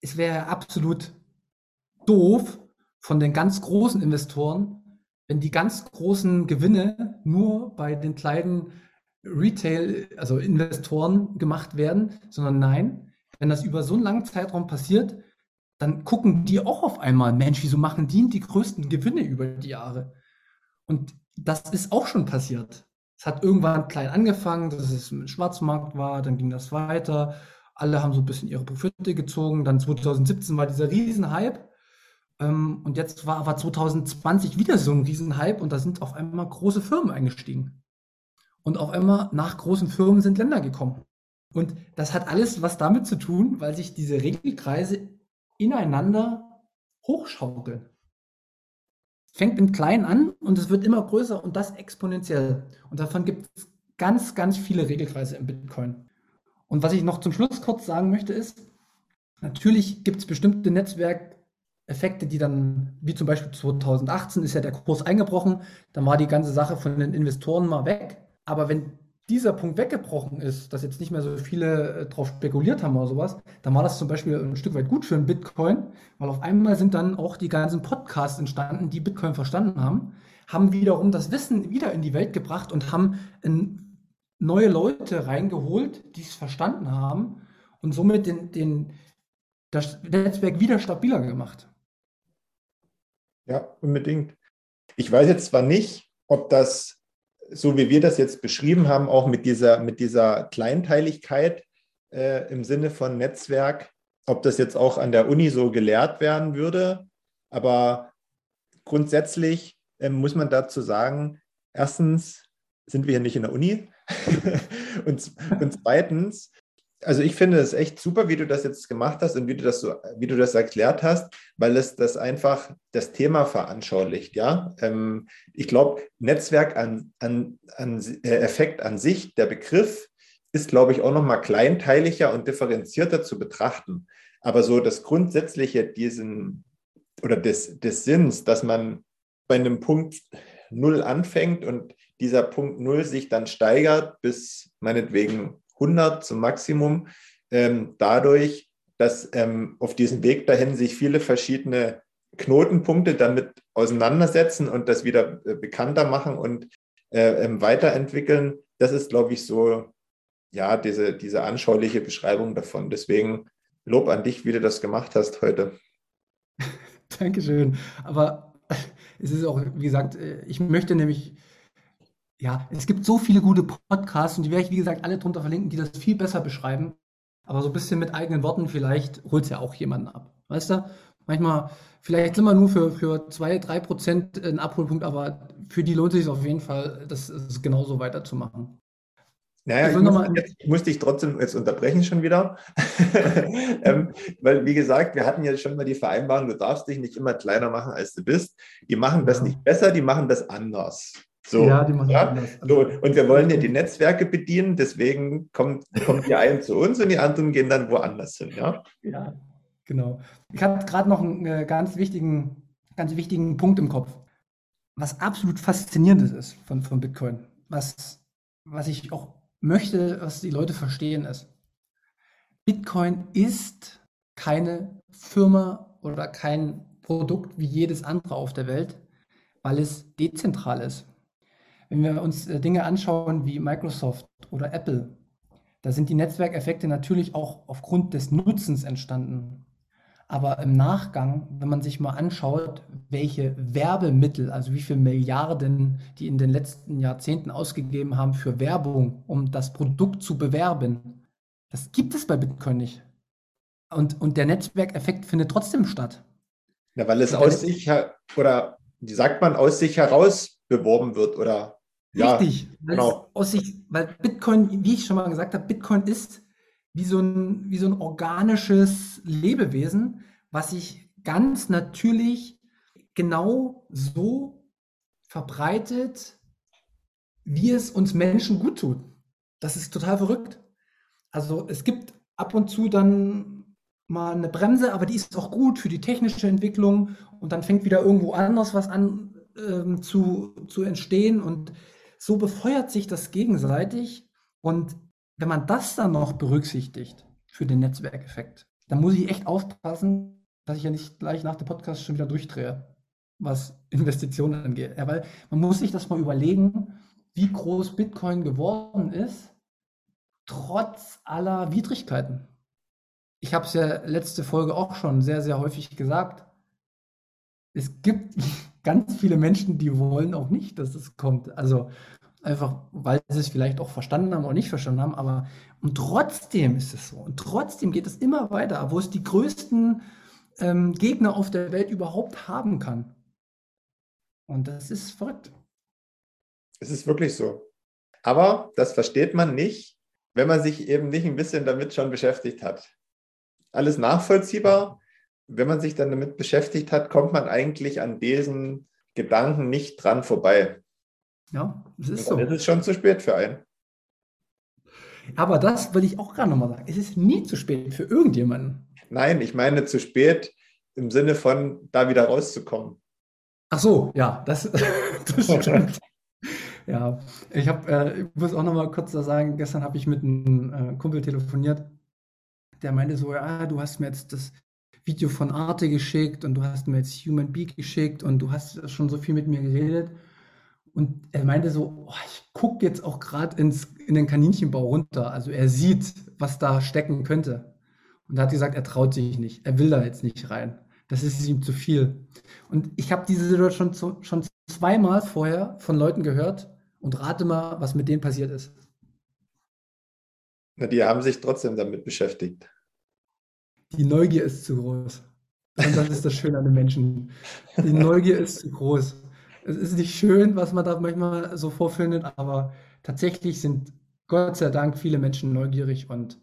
es wäre absolut doof von den ganz großen Investoren, wenn die ganz großen Gewinne nur bei den kleinen Retail, also Investoren gemacht werden, sondern nein, wenn das über so einen langen Zeitraum passiert, dann gucken die auch auf einmal, Mensch, wieso machen die die größten Gewinne über die Jahre? Und das ist auch schon passiert. Es hat irgendwann klein angefangen, dass es im Schwarzmarkt war, dann ging das weiter. Alle haben so ein bisschen ihre Profite gezogen. Dann 2017 war dieser Riesenhype. Ähm, und jetzt war aber 2020 wieder so ein Riesenhype und da sind auf einmal große Firmen eingestiegen. Und auf einmal nach großen Firmen sind Länder gekommen. Und das hat alles was damit zu tun, weil sich diese Regelkreise ineinander hochschaukeln. Fängt im Kleinen an und es wird immer größer und das exponentiell. Und davon gibt es ganz, ganz viele Regelkreise im Bitcoin. Und was ich noch zum Schluss kurz sagen möchte, ist, natürlich gibt es bestimmte Netzwerkeffekte, die dann, wie zum Beispiel 2018 ist ja der Kurs eingebrochen, dann war die ganze Sache von den Investoren mal weg. Aber wenn dieser Punkt weggebrochen ist, dass jetzt nicht mehr so viele äh, drauf spekuliert haben oder sowas, dann war das zum Beispiel ein Stück weit gut für einen Bitcoin, weil auf einmal sind dann auch die ganzen Podcasts entstanden, die Bitcoin verstanden haben, haben wiederum das Wissen wieder in die Welt gebracht und haben in neue Leute reingeholt, die es verstanden haben und somit den, den, das Netzwerk wieder stabiler gemacht.
Ja, unbedingt. Ich weiß jetzt zwar nicht, ob das so wie wir das jetzt beschrieben haben, auch mit dieser, mit dieser Kleinteiligkeit äh, im Sinne von Netzwerk, ob das jetzt auch an der Uni so gelehrt werden würde. Aber grundsätzlich äh, muss man dazu sagen, erstens sind wir hier nicht in der Uni und, und zweitens also ich finde es echt super, wie du das jetzt gemacht hast und wie du das so, wie du das erklärt hast, weil es das einfach das Thema veranschaulicht, ja. Ähm, ich glaube, Netzwerk an, an, an äh, Effekt an sich, der Begriff ist, glaube ich, auch nochmal kleinteiliger und differenzierter zu betrachten. Aber so das Grundsätzliche diesen oder des, des Sinns, dass man bei einem Punkt Null anfängt und dieser Punkt Null sich dann steigert bis meinetwegen 100 zum Maximum, ähm, dadurch, dass ähm, auf diesem Weg dahin sich viele verschiedene Knotenpunkte damit auseinandersetzen und das wieder äh, bekannter machen und äh, ähm, weiterentwickeln. Das ist, glaube ich, so, ja, diese, diese anschauliche Beschreibung davon. Deswegen Lob an dich, wie du das gemacht hast heute.
Dankeschön. Aber es ist auch, wie gesagt, äh, ich möchte nämlich ja, es gibt so viele gute Podcasts und die werde ich, wie gesagt, alle drunter verlinken, die das viel besser beschreiben. Aber so ein bisschen mit eigenen Worten, vielleicht holt es ja auch jemanden ab. Weißt du? Manchmal, vielleicht sind wir nur für, für zwei, drei Prozent ein Abholpunkt, aber für die lohnt es sich auf jeden Fall, das, das genauso weiterzumachen.
Naja, ich, muss, jetzt, ich muss dich trotzdem jetzt unterbrechen schon wieder. ähm, weil, wie gesagt, wir hatten ja schon mal die Vereinbarung, du darfst dich nicht immer kleiner machen, als du bist. Die machen das nicht besser, die machen das anders. So, ja, die machen ja? So, und wir wollen ja die Netzwerke bedienen, deswegen kommt, kommt die einen zu uns und die anderen gehen dann woanders hin. Ja,
ja genau. Ich habe gerade noch einen äh, ganz wichtigen, ganz wichtigen Punkt im Kopf. Was absolut faszinierendes ist von, von Bitcoin, was, was ich auch möchte, was die Leute verstehen, ist, Bitcoin ist keine Firma oder kein Produkt wie jedes andere auf der Welt, weil es dezentral ist Wenn wir uns äh, Dinge anschauen wie Microsoft oder Apple, da sind die Netzwerkeffekte natürlich auch aufgrund des Nutzens entstanden. Aber im Nachgang, wenn man sich mal anschaut, welche Werbemittel, also wie viele Milliarden die in den letzten Jahrzehnten ausgegeben haben für Werbung, um das Produkt zu bewerben, das gibt es bei Bitcoin nicht. Und, und der Netzwerkeffekt findet trotzdem statt.
Ja, weil es aus sich oder wie sagt man, aus sich heraus beworben wird oder
Richtig, ja, genau. aus sich, weil Bitcoin, wie ich schon mal gesagt habe, Bitcoin ist wie so ein, wie so ein organisches Lebewesen, was sich ganz natürlich genau so verbreitet, wie es uns Menschen gut tut. Das ist total verrückt. Also es gibt ab und zu dann mal eine Bremse, aber die ist auch gut für die technische Entwicklung und dann fängt wieder irgendwo anders was an ähm, zu, zu entstehen und so befeuert sich das gegenseitig und wenn man das dann noch berücksichtigt für den Netzwerkeffekt, dann muss ich echt aufpassen, dass ich ja nicht gleich nach dem Podcast schon wieder durchdrehe, was Investitionen angeht. Ja, weil man muss sich das mal überlegen, wie groß Bitcoin geworden ist, trotz aller Widrigkeiten ich habe es ja letzte Folge auch schon sehr, sehr häufig gesagt. Es gibt ganz viele Menschen, die wollen auch nicht, dass es kommt. Also einfach, weil sie es vielleicht auch verstanden haben oder nicht verstanden haben. Aber und trotzdem ist es so. Und trotzdem geht es immer weiter, wo es die größten ähm, Gegner auf der Welt überhaupt haben kann. Und das ist verrückt.
Es ist wirklich so. Aber das versteht man nicht, wenn man sich eben nicht ein bisschen damit schon beschäftigt hat alles nachvollziehbar. Wenn man sich dann damit beschäftigt hat, kommt man eigentlich an diesen Gedanken nicht dran vorbei.
Ja, es ist so.
Es ist schon zu spät für einen.
Aber das will ich auch gerade nochmal sagen. Es ist nie zu spät für irgendjemanden.
Nein, ich meine zu spät im Sinne von da wieder rauszukommen.
Ach so, ja, das, das stimmt. ja, ich habe, äh, ich muss auch nochmal kurz da sagen, gestern habe ich mit einem äh, Kumpel telefoniert der meinte so, ja, du hast mir jetzt das Video von Arte geschickt und du hast mir jetzt Human Beak geschickt und du hast schon so viel mit mir geredet. Und er meinte so, oh, ich gucke jetzt auch gerade in den Kaninchenbau runter. Also er sieht, was da stecken könnte. Und er hat gesagt, er traut sich nicht. Er will da jetzt nicht rein. Das ist ihm zu viel. Und ich habe diese Situation schon, schon zweimal vorher von Leuten gehört und rate mal, was mit denen passiert ist.
Na, die haben sich trotzdem damit beschäftigt.
Die Neugier ist zu groß. Und das ist das Schöne an den Menschen. Die Neugier ist zu groß. Es ist nicht schön, was man da manchmal so vorfindet, aber tatsächlich sind Gott sei Dank viele Menschen neugierig und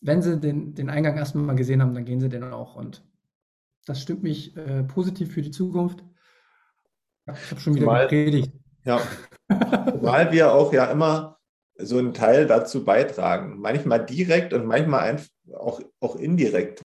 wenn sie den, den Eingang erstmal mal gesehen haben, dann gehen sie den auch. Und das stimmt mich äh, positiv für die Zukunft. Ich habe schon wieder Zumal, gepredigt.
Ja, weil wir auch ja immer so einen Teil dazu beitragen. Manchmal direkt und manchmal auch, auch indirekt.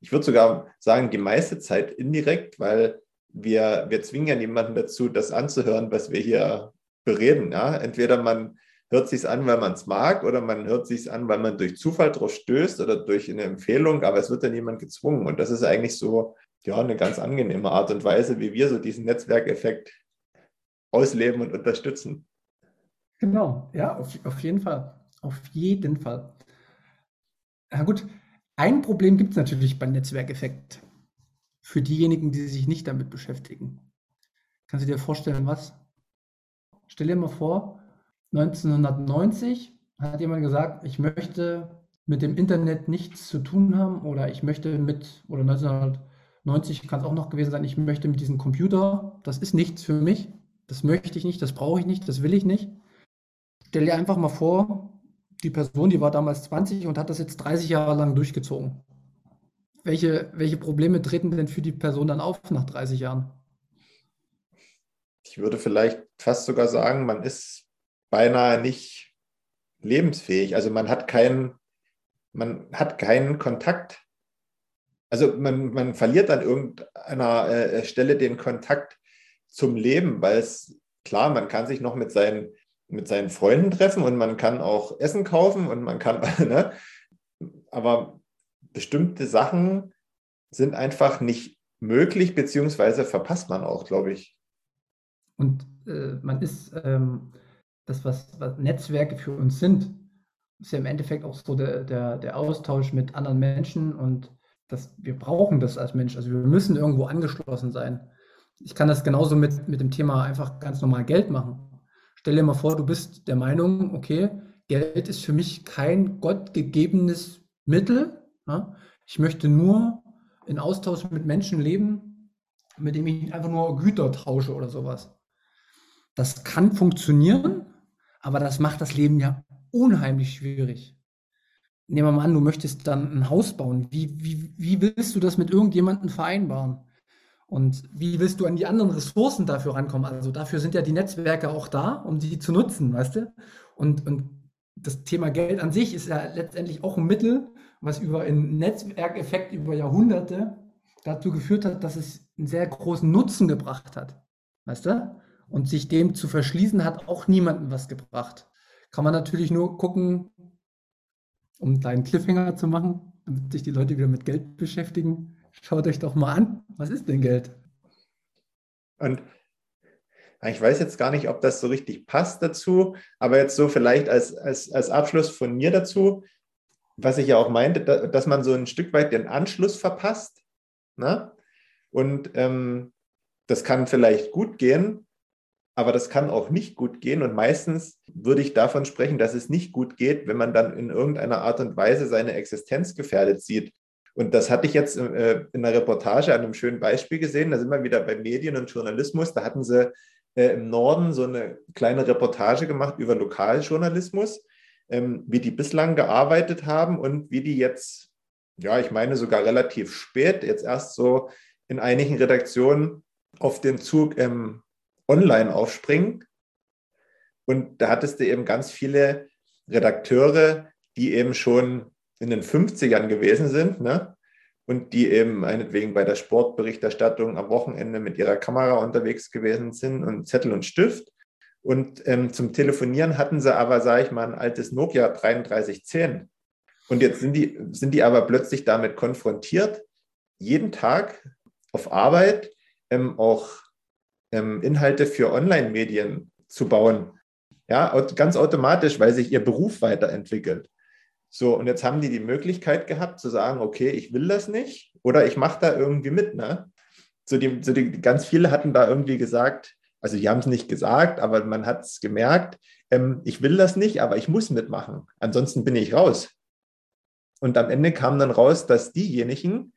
Ich würde sogar sagen, die meiste Zeit indirekt, weil wir, wir zwingen ja niemanden dazu, das anzuhören, was wir hier bereden. Ja? Entweder man hört sich an, weil man es mag, oder man hört sich an, weil man durch Zufall drauf stößt oder durch eine Empfehlung, aber es wird ja niemand gezwungen. Und das ist eigentlich so ja, eine ganz angenehme Art und Weise, wie wir so diesen Netzwerkeffekt ausleben und unterstützen.
Genau, ja, auf, auf jeden Fall. Auf jeden Fall. Na gut, ein Problem gibt es natürlich beim Netzwerkeffekt. Für diejenigen, die sich nicht damit beschäftigen. Kannst du dir vorstellen, was? Stell dir mal vor, 1990 hat jemand gesagt, ich möchte mit dem Internet nichts zu tun haben oder ich möchte mit, oder 1990 kann es auch noch gewesen sein, ich möchte mit diesem Computer, das ist nichts für mich, das möchte ich nicht, das brauche ich nicht, das will ich nicht. Stell dir einfach mal vor, die Person, die war damals 20 und hat das jetzt 30 Jahre lang durchgezogen. Welche, welche Probleme treten denn für die Person dann auf nach 30 Jahren?
Ich würde vielleicht fast sogar sagen, man ist beinahe nicht lebensfähig. Also man hat keinen, man hat keinen Kontakt. Also man, man verliert an irgendeiner äh, Stelle den Kontakt zum Leben, weil es klar, man kann sich noch mit seinen mit seinen Freunden treffen und man kann auch Essen kaufen und man kann, ne? aber bestimmte Sachen sind einfach nicht möglich, beziehungsweise verpasst man auch, glaube ich.
Und äh, man ist ähm, das, was, was, Netzwerke für uns sind, ist ja im Endeffekt auch so der, der, der Austausch mit anderen Menschen und das, wir brauchen das als Mensch. Also wir müssen irgendwo angeschlossen sein. Ich kann das genauso mit, mit dem Thema einfach ganz normal Geld machen. Stell dir mal vor, du bist der Meinung, okay, Geld ist für mich kein gottgegebenes Mittel. Ja? Ich möchte nur in Austausch mit Menschen leben, mit denen ich einfach nur Güter tausche oder sowas. Das kann funktionieren, aber das macht das Leben ja unheimlich schwierig. Nehmen wir mal an, du möchtest dann ein Haus bauen. Wie, wie, wie willst du das mit irgendjemandem vereinbaren? Und wie willst du an die anderen Ressourcen dafür rankommen? Also dafür sind ja die Netzwerke auch da, um die zu nutzen, weißt du? Und, und das Thema Geld an sich ist ja letztendlich auch ein Mittel, was über einen Netzwerkeffekt über Jahrhunderte dazu geführt hat, dass es einen sehr großen Nutzen gebracht hat. Weißt du? Und sich dem zu verschließen, hat auch niemandem was gebracht. Kann man natürlich nur gucken, um einen kleinen Cliffhanger zu machen, damit sich die Leute wieder mit Geld beschäftigen. Schaut euch doch mal an, was ist denn Geld?
Und ich weiß jetzt gar nicht, ob das so richtig passt dazu, aber jetzt so vielleicht als, als, als Abschluss von mir dazu, was ich ja auch meinte, dass man so ein Stück weit den Anschluss verpasst. Ne? Und ähm, das kann vielleicht gut gehen, aber das kann auch nicht gut gehen. Und meistens würde ich davon sprechen, dass es nicht gut geht, wenn man dann in irgendeiner Art und Weise seine Existenz gefährdet sieht. Und das hatte ich jetzt äh, in einer Reportage an einem schönen Beispiel gesehen. Da sind wir wieder bei Medien und Journalismus. Da hatten sie äh, im Norden so eine kleine Reportage gemacht über Lokaljournalismus, ähm, wie die bislang gearbeitet haben und wie die jetzt, ja, ich meine sogar relativ spät, jetzt erst so in einigen Redaktionen auf den Zug ähm, online aufspringen. Und da hattest du eben ganz viele Redakteure, die eben schon in den 50ern gewesen sind, ne? Und die eben meinetwegen bei der Sportberichterstattung am Wochenende mit ihrer Kamera unterwegs gewesen sind und Zettel und Stift. Und ähm, zum Telefonieren hatten sie aber, sage ich mal, ein altes Nokia 3310. Und jetzt sind die, sind die aber plötzlich damit konfrontiert, jeden Tag auf Arbeit ähm, auch ähm, Inhalte für Online-Medien zu bauen. Ja, ganz automatisch, weil sich ihr Beruf weiterentwickelt. So, und jetzt haben die die Möglichkeit gehabt zu sagen, okay, ich will das nicht oder ich mache da irgendwie mit. Ne? So, die, so die, ganz viele hatten da irgendwie gesagt, also die haben es nicht gesagt, aber man hat es gemerkt, ähm, ich will das nicht, aber ich muss mitmachen. Ansonsten bin ich raus. Und am Ende kam dann raus, dass diejenigen,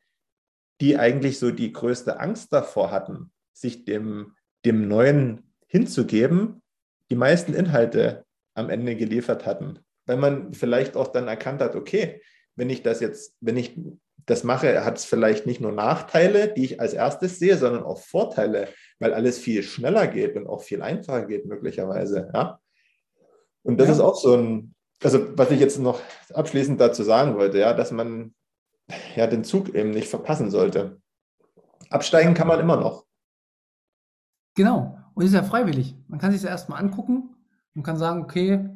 die eigentlich so die größte Angst davor hatten, sich dem dem Neuen hinzugeben, die meisten Inhalte am Ende geliefert hatten. Weil man vielleicht auch dann erkannt hat, okay, wenn ich das jetzt, wenn ich das mache, hat es vielleicht nicht nur Nachteile, die ich als erstes sehe, sondern auch Vorteile, weil alles viel schneller geht und auch viel einfacher geht möglicherweise. Ja? Und das ja. ist auch so ein, also was ich jetzt noch abschließend dazu sagen wollte, ja, dass man ja den Zug eben nicht verpassen sollte. Absteigen kann man immer noch.
Genau. Und ist ja freiwillig. Man kann sich das erstmal angucken und kann sagen, okay,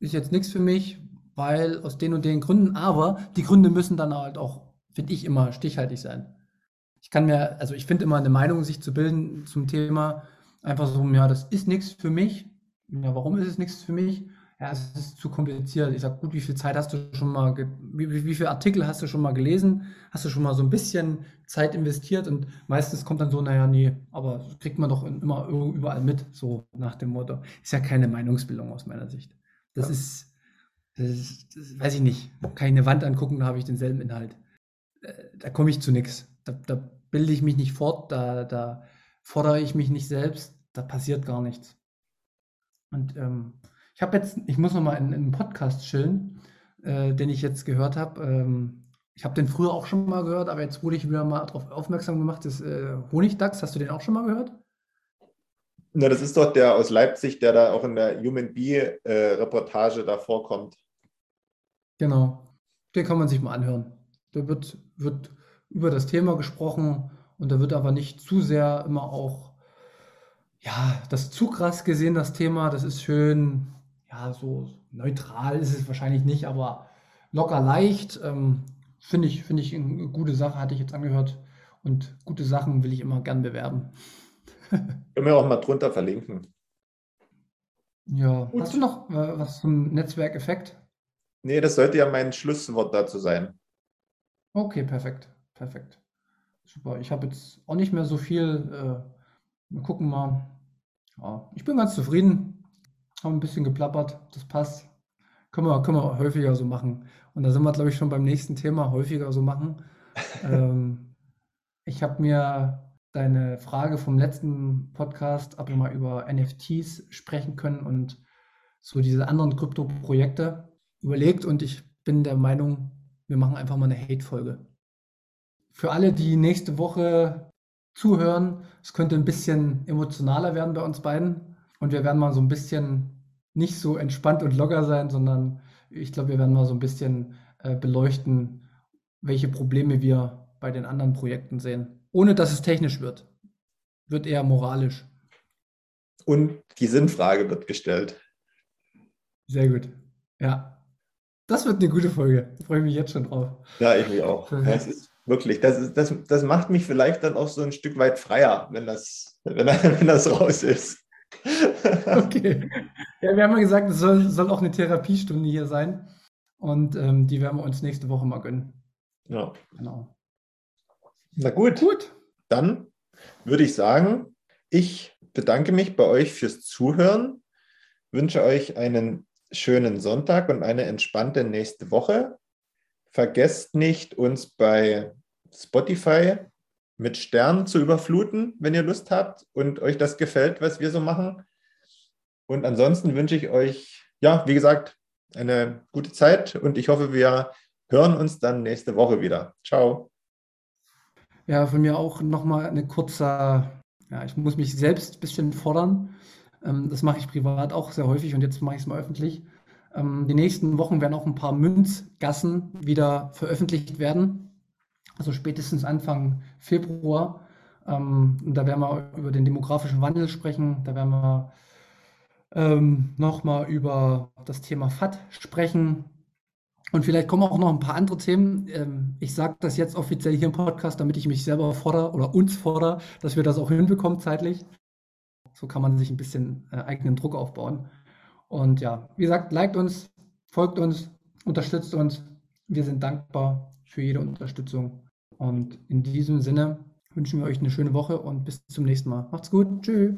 ist jetzt nichts für mich, weil aus den und den Gründen, aber die Gründe müssen dann halt auch, finde ich, immer stichhaltig sein. Ich kann mir, also ich finde immer eine Meinung sich zu bilden zum Thema, einfach so, ja, das ist nichts für mich. Ja, warum ist es nichts für mich? ja, es ist zu kompliziert. Ich sage, gut, wie viel Zeit hast du schon mal, wie, wie, viele Artikel hast du schon mal gelesen? Hast du schon mal so ein bisschen Zeit investiert? Und meistens kommt dann so, naja, nee, aber kriegt man doch immer überall mit, so nach dem Motto. Ist ja keine Meinungsbildung aus meiner Sicht. Das ja. ist, das ist, das weiß ich nicht. Kann ich eine Wand angucken, da habe ich denselben Inhalt. Äh, da komme ich zu nichts. Da, da bilde ich mich nicht fort, da, da fordere ich mich nicht selbst, da passiert gar nichts. Und ähm, ich habe jetzt, ich muss noch mal in, in einen Podcast chillen, äh, den ich jetzt gehört habe. Ähm, ich habe den früher auch schon mal gehört, aber jetzt wurde ich wieder mal darauf aufmerksam gemacht, das äh, Honigdachs. Hast du den auch schon mal gehört?
Na, das ist doch der aus Leipzig, der da auch in der Human Bee-Reportage äh, da vorkommt.
Genau. Den kann man sich mal anhören. Da wird, wird über das Thema gesprochen und da wird aber nicht zu sehr immer auch, ja, das zu krass gesehen, das Thema. Das ist schön ja, so neutral ist es wahrscheinlich nicht, aber locker leicht. Ähm, Finde ich, find ich eine gute Sache, hatte ich jetzt angehört. Und gute Sachen will ich immer gern bewerben.
Können wir auch mal drunter verlinken.
Ja, Gut. hast du noch äh, was zum Netzwerkeffekt?
Nee, das sollte ja mein Schlusswort dazu sein.
Okay, perfekt. Perfekt. Super. Ich habe jetzt auch nicht mehr so viel. Äh, wir gucken mal. Ja, ich bin ganz zufrieden. Haben ein bisschen geplappert. Das passt. Können wir, können wir häufiger so machen. Und da sind wir, glaube ich, schon beim nächsten Thema. Häufiger so machen. ähm, ich habe mir deine Frage vom letzten Podcast, ob wir mal über NFTs sprechen können und so diese anderen Krypto-Projekte. Überlegt und ich bin der Meinung, wir machen einfach mal eine Hate-Folge. Für alle, die nächste Woche zuhören, es könnte ein bisschen emotionaler werden bei uns beiden. Und wir werden mal so ein bisschen nicht so entspannt und locker sein, sondern ich glaube, wir werden mal so ein bisschen äh, beleuchten, welche Probleme wir bei den anderen Projekten sehen ohne dass es technisch wird. Wird eher moralisch.
Und die Sinnfrage wird gestellt.
Sehr gut. Ja. Das wird eine gute Folge. Da freue ich mich jetzt schon drauf.
Ja, ich mich auch. Das ist wirklich, das, ist, das, das macht mich vielleicht dann auch so ein Stück weit freier, wenn das, wenn, wenn das raus ist.
okay. Ja, wir haben ja gesagt, es soll, soll auch eine Therapiestunde hier sein. Und ähm, die werden wir uns nächste Woche mal gönnen.
Ja. Genau. Na gut. Gut. Dann würde ich sagen, ich bedanke mich bei euch fürs Zuhören, wünsche euch einen schönen Sonntag und eine entspannte nächste Woche. Vergesst nicht, uns bei Spotify mit Sternen zu überfluten, wenn ihr Lust habt und euch das gefällt, was wir so machen. Und ansonsten wünsche ich euch, ja, wie gesagt, eine gute Zeit und ich hoffe, wir hören uns dann nächste Woche wieder. Ciao.
Ja, von mir auch nochmal eine kurze, ja, ich muss mich selbst ein bisschen fordern. Ähm, das mache ich privat auch sehr häufig und jetzt mache ich es mal öffentlich. Ähm, die nächsten Wochen werden auch ein paar Münzgassen wieder veröffentlicht werden. Also spätestens Anfang Februar. Ähm, da werden wir über den demografischen Wandel sprechen. Da werden wir ähm, nochmal über das Thema FAT sprechen. Und vielleicht kommen auch noch ein paar andere Themen. Ähm, ich sage das jetzt offiziell hier im Podcast, damit ich mich selber fordere oder uns fordere, dass wir das auch hinbekommen zeitlich. So kann man sich ein bisschen äh, eigenen Druck aufbauen. Und ja, wie gesagt, liked uns, folgt uns, unterstützt uns. Wir sind dankbar für jede Unterstützung. Und in diesem Sinne wünschen wir euch eine schöne Woche und bis zum nächsten Mal. Macht's gut. Tschüss.